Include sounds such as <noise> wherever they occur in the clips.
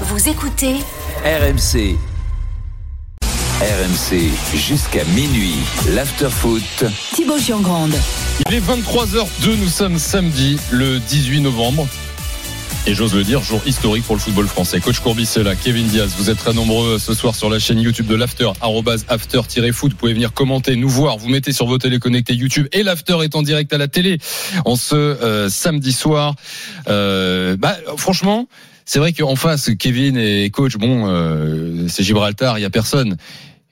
Vous écoutez RMC. RMC jusqu'à minuit. L'afterfoot. Thibaut Giangrande. Il est 23h02, nous sommes samedi, le 18 novembre. Et j'ose le dire, jour historique pour le football français. Coach Courbis est là, Kevin Diaz, vous êtes très nombreux ce soir sur la chaîne YouTube de l'After, after-foot. Vous pouvez venir commenter, nous voir. Vous mettez sur vos télés connectés YouTube et l'After est en direct à la télé en ce euh, samedi soir. Euh, bah, franchement, c'est vrai qu'en face, Kevin et coach, bon, euh, c'est Gibraltar, il y a personne.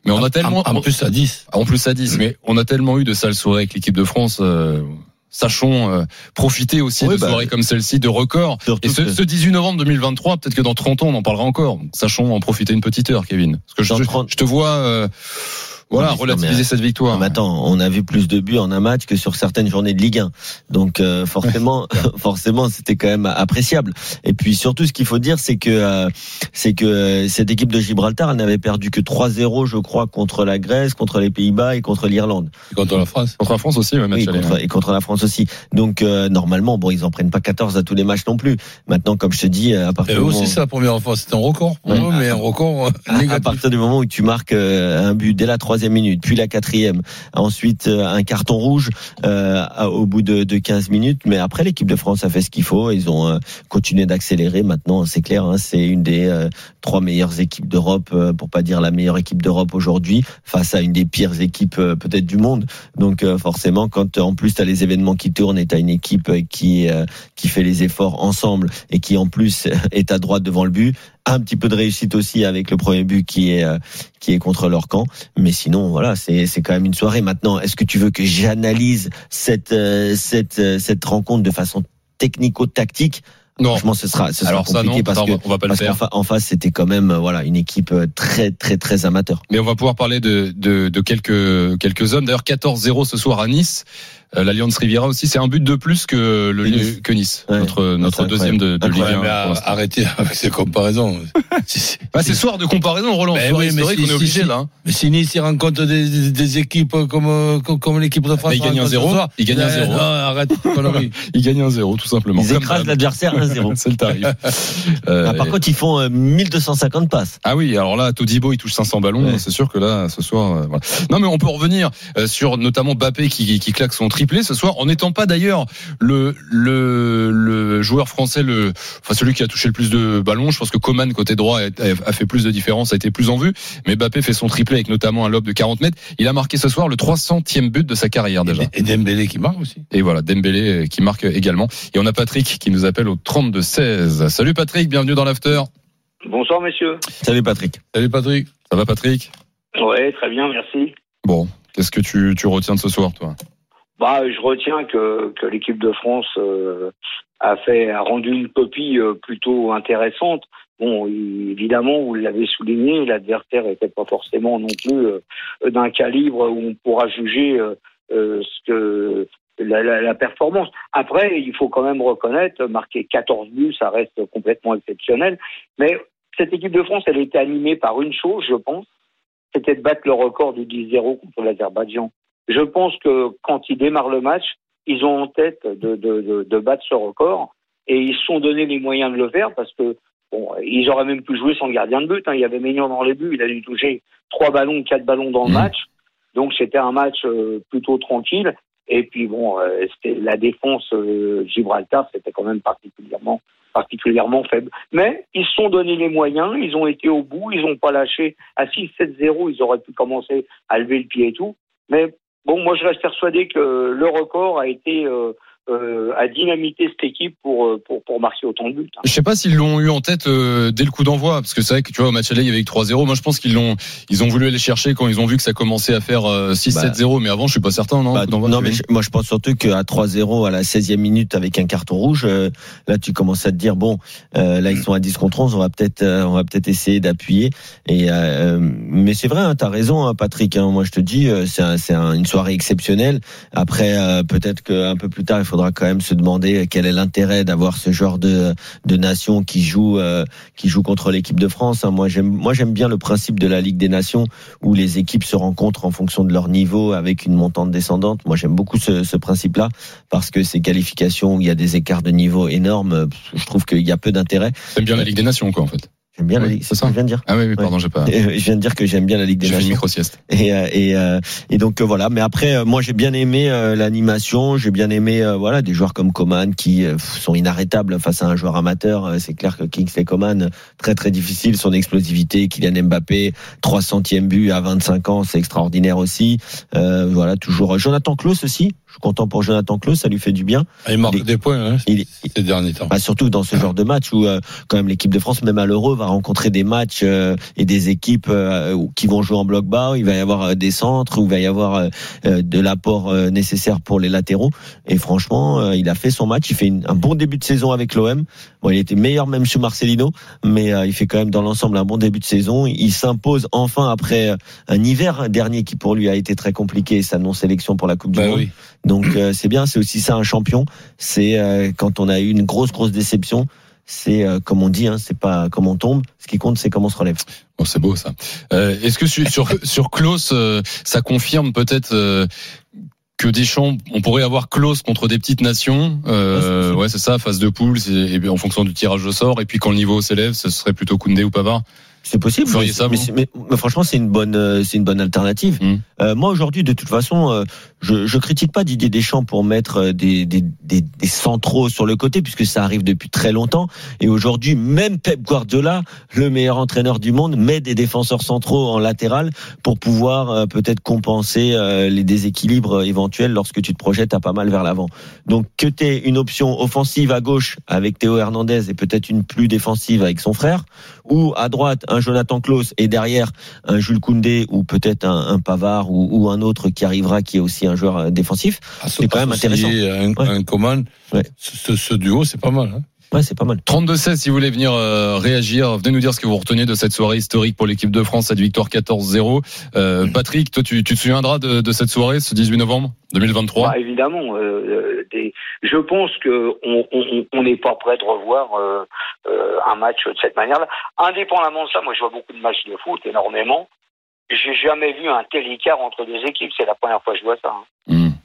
Mais on a tellement. En plus à 10. En plus à 10, mais on a tellement eu de sales soirées avec l'équipe de France. Euh, sachons euh, profiter aussi Oui, de bah, soirées comme celle-ci, de records. Et ce, ce 18 novembre 2023, peut-être que dans 30 ans, on en parlera encore. Sachons en profiter une petite heure, Kevin. Parce que je, je- 30 je te vois, euh, voilà, relativiser non, mais- cette victoire. Mais attends, on a vu plus de buts en un match que sur certaines journées de Ligue 1. Donc euh, <laughs> forcément, <laughs> forcément, c'était quand même appréciable. Et puis surtout, ce qu'il faut dire, c'est que euh, c'est que euh, cette équipe de Gibraltar, elle n'avait perdu que 3-0, je crois, contre la Grèce, contre les Pays-Bas et contre l'Irlande. Contre la France. Contre la France aussi, ouais, match Oui, contre, hein. et contre la France aussi. Donc euh, normalement, bon, ils en prennent pas 14 à tous les matchs non plus. Maintenant, comme je te dis, à partir Et du aussi, moment- c'est la première fois. C'était un record pour Ouais. eux, mais un record euh, <laughs> à, partir du moment où tu marques euh, un but dès la troisième minute, puis la quatrième, ensuite euh, un carton rouge euh, au bout de, de 15 minutes. Mais après, l'équipe de France a fait ce qu'il faut. Ils ont euh, continué d'accélérer. Maintenant, c'est clair, hein, c'est une des euh, trois meilleures équipes d'Europe, pour pas dire la meilleure équipe d'Europe aujourd'hui, face à une des pires équipes peut-être du monde. Donc forcément, quand en plus tu as les événements qui tournent et tu as une équipe qui qui fait les efforts ensemble et qui en plus <laughs> est à droite devant le but, un petit peu de réussite aussi avec le premier but qui est euh, qui est contre leur camp. Mais sinon, voilà, c'est c'est quand même une soirée. Maintenant, est-ce que tu veux que j'analyse cette euh, cette euh, cette rencontre de façon technico-tactique? Non. Franchement, ce sera ce sera Alors ça, compliqué non, parce ça, on que va- on va pas le faire. fa- en face, c'était quand même voilà une équipe très très très amateur. Mais on va pouvoir parler de, de, de quelques, quelques hommes. D'ailleurs, 14-0 ce soir à Nice. Euh, L'Alliance Riviera aussi, c'est un but de plus que, le, Que Nice. que Nice, Ouais. notre, notre C'est deuxième de, de Ligue 1. Incroyable. Ouais, mais pour à- l'instant. arrêtez avec ces comparaisons. <laughs> Bah, c'est soir de comparaison, Roland. Ben oui, mais si- on est obligé si. là. hein. Mais si Nice il rencontre des, des, des équipes comme, euh, comme, comme l'équipe de France. Mais <laughs> il gagne un zéro, il gagne un euh, zéro. Non, arrête. Il gagne un 0 tout simplement. Ils écrasent l'adversaire 1-0. <laughs> C'est le tarif. Euh, Ah, par contre, ils font euh, 1250 passes. Ah oui, alors là, Todibo, il touche 500 ballons. Ouais. C'est sûr que là, ce soir, euh, voilà. Non, mais on peut revenir euh, sur notamment Bappé qui, qui claque son triplé ce soir, en n'étant pas d'ailleurs le, le le joueur français, le, enfin celui qui a touché le plus de ballons. Je pense que Coman côté droit a, a fait plus de différence, a été plus en vue. Mais Bappé fait son triplé avec notamment un lob de 40 mètres. Il a marqué ce soir le 300e but de sa carrière déjà. Et Dembélé qui marque aussi. Et voilà, Dembélé euh, qui marque également. Et on a Patrick qui nous appelle au 32 16. Salut Patrick, bienvenue dans l'after. Bonsoir messieurs. Salut Patrick. Salut Patrick. Ça va Patrick? Ouais, très bien, merci. Bon, qu'est-ce que tu, tu retiens de ce soir, toi? Bah, je retiens que, l'équipe de France euh, a rendu une copie euh, plutôt intéressante. Bon, évidemment, vous l'avez souligné, l'adversaire n'était pas forcément non plus euh, d'un calibre où on pourra juger la performance. Après, il faut quand même reconnaître, marquer 14 buts, ça reste complètement exceptionnel. Mais cette équipe de France, elle était animée par une chose, je pense, c'était de battre le record du 10-0 contre l'Azerbaïdjan. Je pense que quand ils démarrent le match, ils ont en tête de, de, de, de battre ce record et ils se sont donné les moyens de le faire parce que bon, ils auraient même pu jouer sans gardien de but. hein. Il y avait Maignan dans les buts, il a dû toucher trois ballons, quatre ballons dans le Mhm. match. Donc c'était un match euh, plutôt tranquille. Et puis bon, euh, c'était la défense euh, Gibraltar, c'était quand même particulièrement particulièrement faible. Mais ils se sont donné les moyens, ils ont été au bout, ils n'ont pas lâché. À 6-7-0, ils auraient pu commencer à lever le pied et tout. Mais bon, moi je reste persuadé que le record a été euh, euh, à dynamiter cette équipe pour, euh, pour, pour marquer autant de buts. hein. Je sais pas s'ils l'ont eu en tête euh, dès le coup d'envoi, parce que c'est vrai que tu vois au match aller il y avait que 3-0. Moi je pense qu'ils l'ont, ils ont voulu aller chercher quand ils ont vu que ça commençait à faire euh, 6-7-0, mais avant je suis pas certain non. Bah, non, mais je- moi je pense surtout qu'à 3-0 à la 16e minute avec un carton rouge, euh, là tu commences à te dire bon, euh, là ils sont à 10 contre 11, on va peut-être euh, on va peut-être essayer d'appuyer. Et euh, mais c'est vrai, hein, t'as raison, hein, Patrick. hein, moi je te dis, euh, c'est un- une soirée exceptionnelle. Après euh, peut-être qu'un peu plus tard il faudra quand même se demander quel est l'intérêt d'avoir ce genre de de nation qui joue euh, qui joue contre l'équipe de France. hein. Moi j'aime moi j'aime bien le principe de la Ligue des Nations où les équipes se rencontrent en fonction de leur niveau avec une montante descendante. Moi, j'aime beaucoup ce, ce principe-là parce que ces qualifications où il y a des écarts de niveau énormes, je trouve qu'il y a peu d'intérêt. T'aimes bien la Ligue des Nations quoi en fait. J'aime bien la Ligue. c'est C'est ce ça. que je viens de dire. Ah oui, oui, pardon, j'ai pas. <laughs> Je viens de dire que j'aime bien la Ligue des J'ai fait une Nations. micro-sieste. Et, euh, et, euh, et donc euh, voilà. Mais après, euh, moi j'ai bien aimé euh, l'animation. J'ai bien aimé euh, voilà des joueurs comme Coman qui euh, sont inarrêtables face à un joueur amateur. C'est clair que Kingsley Coman très très difficile. Son explosivité, Kylian Mbappé, 300e but à 25 ans, c'est extraordinaire aussi. Euh, voilà toujours Jonathan Klaus aussi. Je suis content pour Jonathan Klaus, ça lui fait du bien. Ah, Il marque Il- des points hein, Il, ces derniers temps. bah, surtout dans ce genre de match où euh, quand même l'équipe de France, même à l'Euro, va rencontrer des matchs euh, et des équipes euh, qui vont jouer en bloc bas. où Il va y avoir euh, des centres, où il va y avoir de l'apport euh, nécessaire pour les latéraux. Et franchement, euh, il a fait son match. Il fait une- un bon début de saison avec l'OM. Bon, il était meilleur même chez Marcelino, mais euh, il fait quand même dans l'ensemble un bon début de saison. Il s'impose enfin après un hiver dernier qui pour lui a été très compliqué. Sa non sélection pour la Coupe du Bah Monde. Donc euh, c'est bien, c'est aussi ça un champion. C'est euh, quand on a eu une grosse grosse déception, c'est euh, comme on dit, hein, c'est pas comme on tombe. Ce qui compte, c'est comment on se relève. Bon, c'est beau ça. Euh, Est-ce que sur sur, sur Klaus, euh, ça confirme peut-être euh, que Deschamps, on pourrait avoir Klaus contre des petites nations euh, Ouais, c'est ça, phase de poule, et en fonction du tirage au sort. Et puis quand le niveau s'élève, ce serait plutôt Koundé ou Pavard. C'est possible. Mais, ça, mais, franchement, c'est une bonne, euh, c'est une bonne alternative. Mm. Euh, moi aujourd'hui, de toute façon, euh, je, je critique pas Didier Deschamps pour mettre euh, des, des, des, des centraux sur le côté, puisque ça arrive depuis très longtemps. Et aujourd'hui, même Pep Guardiola, le meilleur entraîneur du monde, met des défenseurs centraux en latéral pour pouvoir euh, peut-être compenser euh, les déséquilibres éventuels lorsque tu te projettes à pas mal vers l'avant. Donc que tu aies une option offensive à gauche avec Théo Hernandez et peut-être une plus défensive avec son frère, ou à droite un Jonathan Klaus et derrière un Jules Koundé ou peut-être un, un Pavard ou, ou un autre qui arrivera qui est aussi un joueur euh, défensif. C'est quand même intéressant. Un, Ouais. un Coman, Ouais. ce, ce duo, c'est pas mal. Hein. Ouais, c'est pas mal. 32-16, si vous voulez venir euh, réagir, venez nous dire ce que vous retenez de cette soirée historique pour l'équipe de France, cette victoire 14-0. Euh, Patrick, toi, tu, tu te souviendras de, de cette soirée, ce 18 novembre 2023 Bah, évidemment, euh, des- je pense que on on- on n'est pas prêt de revoir euh, euh, un match de cette manière-là. Indépendamment de ça, moi je vois beaucoup de matchs de foot, énormément. J'ai jamais vu un tel écart entre deux équipes. C'est la première fois que je vois ça. hein.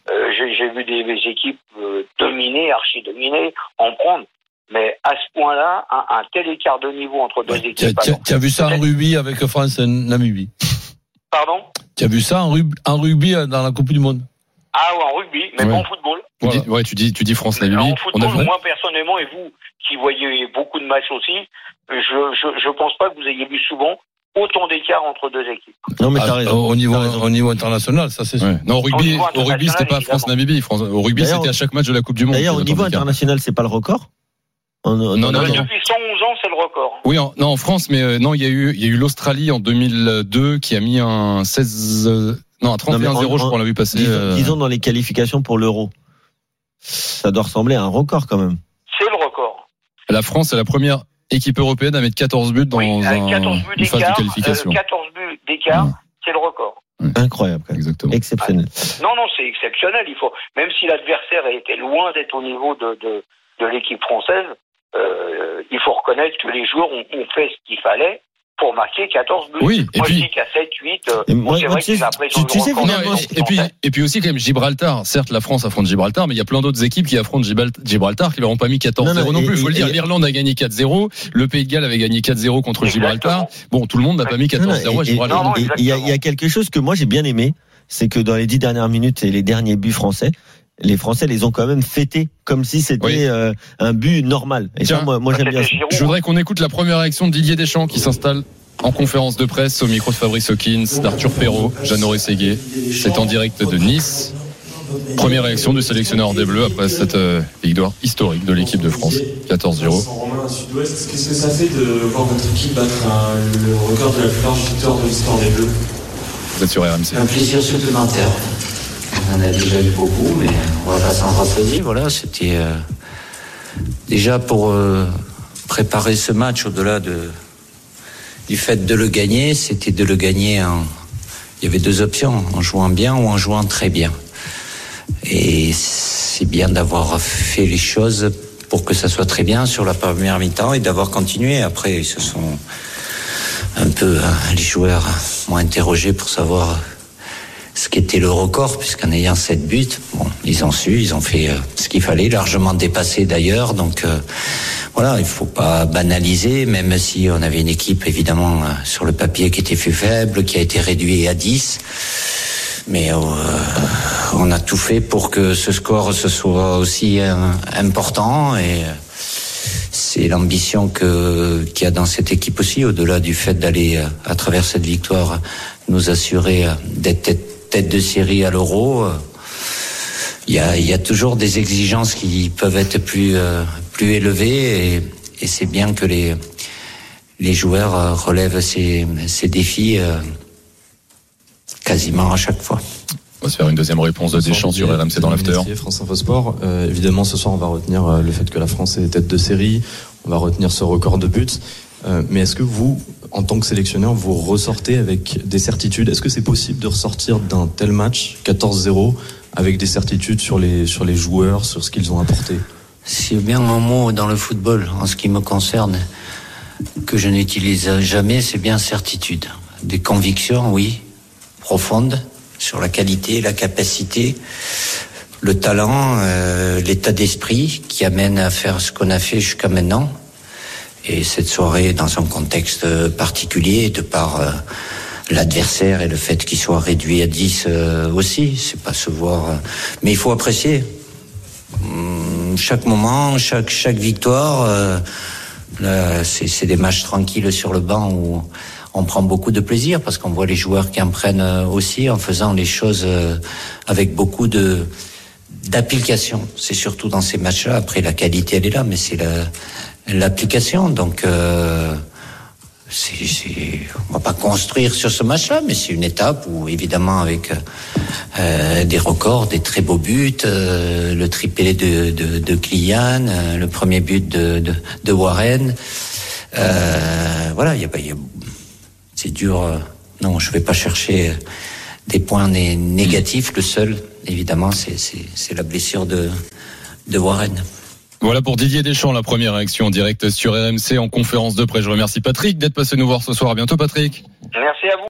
Euh, J'ai vu des, des équipes euh, dominées, archi dominées, en prendre. Mais à ce point-là, un, un tel écart de niveau entre deux équipes. tu as- vu ça en rugby avec France et Namibie Pardon? Tu as vu ça en, rug- en rugby dans la Coupe du Monde Ah ouais, en rugby, mais Ouais. pas en football. Tu Voilà. dis- ouais, tu dis, tu dis France Namibie. En On a football, moi personnellement, et vous qui voyez beaucoup de matchs aussi, je je, je pense pas que vous ayez vu souvent autant d'écart entre deux équipes. Non mais Ah, t'as raison. Au niveau, T'as raison. au niveau international, ça c'est sûr. Ouais. Non, au rugby, au rugby, c'était pas France-Namibie. France, au rugby, c'était à chaque match de la Coupe du Monde. D'ailleurs, au niveau international, c'est pas le record. En- en- Non, en- non, Euh, non. Depuis 111 ans, c'est le record. Oui, en, non, en France, mais euh, non, il y a eu, il y a eu l'Australie en 2002 qui a mis un 16, euh, non, un 31-0, Non, mais en- je crois, on l'a vu passer. Disons, euh, disons dans les qualifications pour l'Euro. Ça doit ressembler à un record quand même. C'est le record. La France est la première équipe européenne à mettre 14 buts dans oui, avec un- 14 buts une phase de d'écart, qualification. euh, 14 buts d'écart, Ouais. c'est le record. Incroyable quand même. Exactement. Exceptionnel. Non, non, c'est exceptionnel. Il faut, même si l'adversaire était loin d'être au niveau de, de, de l'équipe française, euh, il faut reconnaître que les joueurs ont, ont fait ce qu'il fallait pour marquer 14 buts. Oui, et moi, puis- je dis qu'à 7, 8, euh, Et bon, moi- c'est moi, vrai tu qu'ils sais- ont pris tu- tu sais, Non, finalement, et, et puis, et puis aussi quand même Gibraltar. Certes, la France affronte Gibraltar, mais il y a plein d'autres équipes qui affrontent Gibral- Gibraltar qui leur ont pas mis 14-0 Non, non, non, plus. Il faut et- le dire. et- L'Irlande a gagné 4-0. Le Pays de Galles avait gagné 4-0 contre Gibraltar. Bon, tout le monde n'a pas mis Non, non, 14-0 à Gibraltar. Il y, y a quelque chose que moi j'ai bien aimé, c'est que dans les dix dernières minutes et les derniers buts français, les Français les ont quand même fêtés comme si c'était Oui. euh, un but normal. Et ça, Tiens, moi, moi j'aime bien. Ça. Giroud. Je voudrais qu'on écoute la première réaction de Didier Deschamps qui s'installe en conférence de presse au micro de Fabrice Hawkins, d'Arthur Perrault, Jeannot Rességuier. C'est en direct de Nice. Première réaction du sélectionneur des Bleus après cette euh, victoire historique de l'équipe de France. 14-0. Vincent Romain, Sud-Ouest, qu'est-ce que ça fait de voir votre équipe battre un- le record de la plus large victoire de l'histoire des Bleus? Vous êtes sur RMC. Un plaisir supplémentaire. En a déjà eu beaucoup, mais on va pas s'en rappeler. Voilà, c'était euh, déjà pour euh, préparer ce match au-delà de, du fait de le gagner, c'était de le gagner en. Il y avait deux options, en jouant bien ou en jouant très bien. Et c'est bien d'avoir fait les choses pour que ça soit très bien sur la première mi-temps et d'avoir continué. Après, ils sont un peu, hein, les joueurs m'ont interrogé pour savoir ce qu'était le record, puisqu'en ayant sept buts, bon, ils ont su, ils ont fait euh, ce qu'il fallait, largement dépassé d'ailleurs. Donc euh, voilà, il faut pas banaliser, même si on avait une équipe évidemment euh, sur le papier qui était plus faible, qui a été réduit à 10. Mais euh, on a tout fait pour que ce score ce soit aussi euh, important et c'est l'ambition que qu'il y a dans cette équipe aussi, au-delà du fait d'aller à travers cette victoire nous assurer d'être tête de série à l'euro. euh, Il y a, il y a toujours des exigences qui peuvent être plus euh, plus élevées et, et c'est bien que les les joueurs euh, relèvent ces, ces défis euh, quasiment à chaque fois. On va se faire une deuxième réponse de Deschamps sur RMC dans l'after. France Info Sport. Euh, évidemment, ce soir, on va retenir le fait que la France est tête de série. On va retenir ce record de buts. Euh, mais est-ce que vous, en tant que sélectionneur, vous ressortez avec des certitudes? Est-ce que c'est possible de ressortir d'un tel match 14-0 avec des certitudes sur les sur les joueurs, sur ce qu'ils ont apporté? C'est bien un mot dans le football, en ce qui me concerne, que je n'utilise jamais, c'est bien certitude. Des convictions, oui, profondes, sur la qualité, la capacité, le talent, euh, l'état d'esprit qui amène à faire ce qu'on a fait jusqu'à maintenant. Et cette soirée, dans un contexte particulier, de par euh, l'adversaire et le fait qu'il soit réduit à 10 euh, aussi, c'est pas se voir. euh, mais il faut apprécier. Hum, chaque moment, chaque, chaque victoire, c'est des matchs tranquilles sur le banc où on prend beaucoup de plaisir parce qu'on voit les joueurs qui en prennent aussi en faisant les choses avec beaucoup d'application. C'est surtout dans ces matchs-là. Après, la qualité, elle est là, mais c'est la- l'application. Donc, euh, c'est- on va pas construire sur ce match-là, mais c'est une étape où, évidemment, avec euh, des records, des très beaux buts, euh, le triplé de, de, de euh, le premier but de, de, Warren. Voilà, il y a, y a- c'est dur. non, je vais pas chercher des points né- négatifs. Le seul, évidemment, c'est la blessure de, de Warren. Voilà pour Didier Deschamps, la première réaction en direct sur RMC en conférence de presse. Je remercie Patrick d'être passé nous voir ce soir. À bientôt, Patrick. Merci à vous.